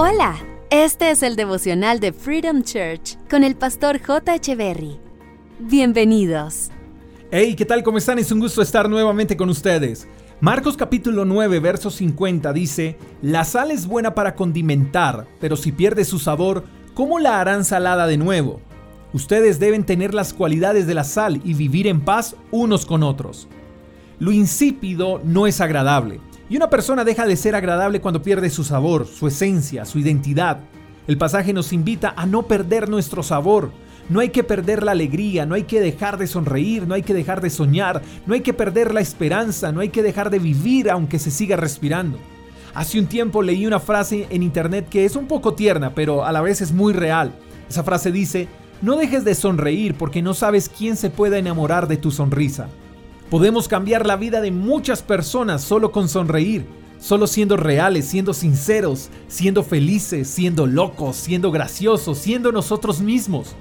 Hola, este es el devocional de Freedom Church con el pastor J. Berry. Bienvenidos. Hey, ¿qué tal? ¿Cómo están? Es un gusto estar nuevamente con ustedes. Marcos capítulo 9, verso 50 dice, La sal es buena para condimentar, pero si pierde su sabor, ¿cómo la harán salada de nuevo? Ustedes deben tener las cualidades de la sal y vivir en paz unos con otros. Lo insípido no es agradable, y una persona deja de ser agradable cuando pierde su sabor, su esencia, su identidad. El pasaje nos invita a no perder nuestro sabor. No hay que perder la alegría, no hay que dejar de sonreír, no hay que dejar de soñar, no hay que perder la esperanza, no hay que dejar de vivir aunque se siga respirando. Hace un tiempo leí una frase en internet que es un poco tierna, pero a la vez es muy real. Esa frase dice, no dejes de sonreír porque no sabes quién se pueda enamorar de tu sonrisa. Podemos cambiar la vida de muchas personas solo con sonreír, solo siendo reales, siendo sinceros, siendo felices, siendo locos, siendo graciosos, siendo nosotros mismos.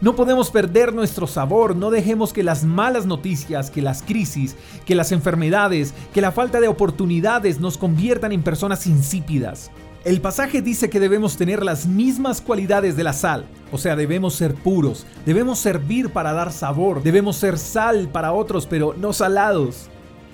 No podemos perder nuestro sabor, no dejemos que las malas noticias, que las crisis, que las enfermedades, que la falta de oportunidades nos conviertan en personas insípidas. El pasaje dice que debemos tener las mismas cualidades de la sal, o sea, debemos ser puros, debemos servir para dar sabor, debemos ser sal para otros, pero no salados.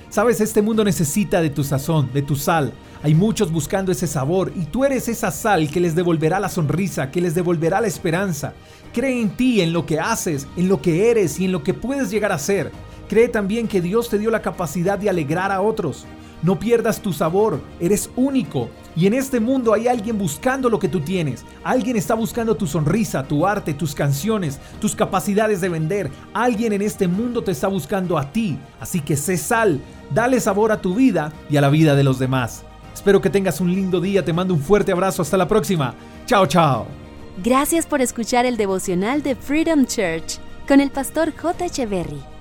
Sabes, este mundo necesita de tu sazón, de tu sal. Hay muchos buscando ese sabor y tú eres esa sal que les devolverá la sonrisa, que les devolverá la esperanza. Cree en ti, en lo que haces, en lo que eres y en lo que puedes llegar a ser. Cree también que Dios te dio la capacidad de alegrar a otros. No pierdas tu sabor, eres único. Y en este mundo hay alguien buscando lo que tú tienes. Alguien está buscando tu sonrisa, tu arte, tus canciones, tus capacidades de vender. Alguien en este mundo te está buscando a ti. Así que sé sal, dale sabor a tu vida y a la vida de los demás. Espero que tengas un lindo día, te mando un fuerte abrazo, hasta la próxima. Chao, chao. Gracias por escuchar el devocional de Freedom Church con el pastor J. Echeverry.